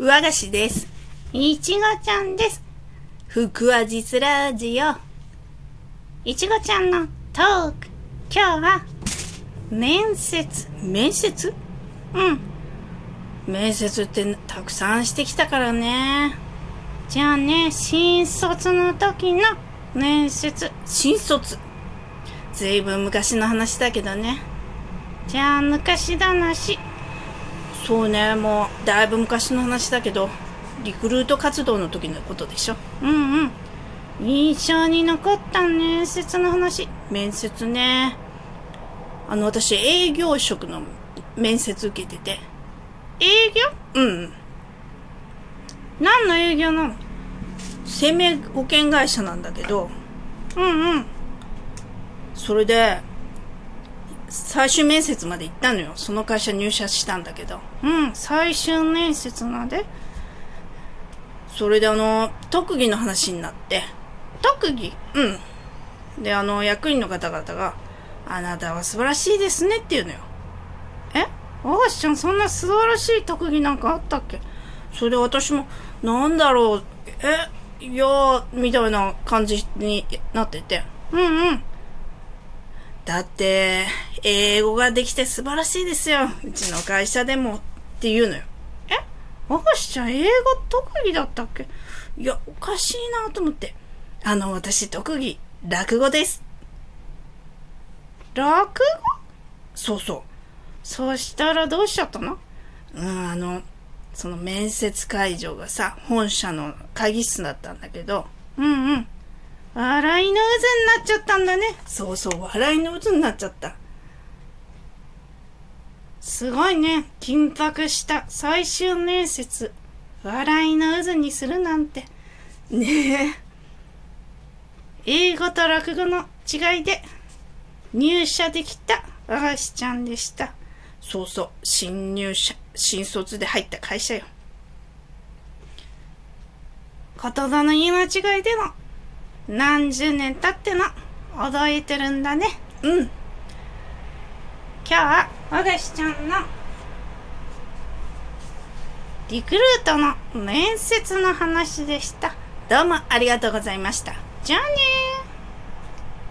和菓子です。いちごちゃんです。福は実ラジオ。いちごちゃんのトーク。今日は、面接。面接？うん。面接ってたくさんしてきたからね。じゃあね、新卒の時の面接。新卒？ずいぶん昔の話だけどね。じゃあ昔話。そうね、もうだいぶ昔の話だけど、リクルート活動の時のことでしょ。うんうん。印象に残った面接の話。面接ね。あの、私営業職の面接受けてて。営業？うん。何の営業なの？生命保険会社なんだけど、うんうん。それで、最終面接まで行ったのよ。その会社入社したんだけど。うん、最終面接までそれであの、特技の話になって。特技？うん。で、あの、役員の方々が、あなたは素晴らしいですねって言うのよ。え？和菓子ちゃんそんな素晴らしい特技なんかあったっけ？それで私も、なんだろう、え、いやー、みたいな感じになってて。うんうん。だって、英語ができて素晴らしいですよ。うちの会社でもって言うのよ。え？和菓子ちゃん英語特技だったっけ？いや、おかしいなと思って。あの、私特技、落語です。落語？そうそう。そしたらどうしちゃったの？うん、あの、その面接会場がさ、本社の会議室だったんだけど、うんうん。笑いの渦になっちゃったんだね。そうそう、笑いの渦になっちゃった。すごいね。緊迫した最終面接。笑いの渦にするなんて。ね英語と落語の違いで入社できた和菓子ちゃんでした。え。そうそう、新入社、新卒で入った会社よ。言葉の言い間違いでの何十年経っても驚いてるんだね。うん。今日は和菓子ちゃんのリクルートの面接の話でした。どうもありがとうございました。じゃあねー。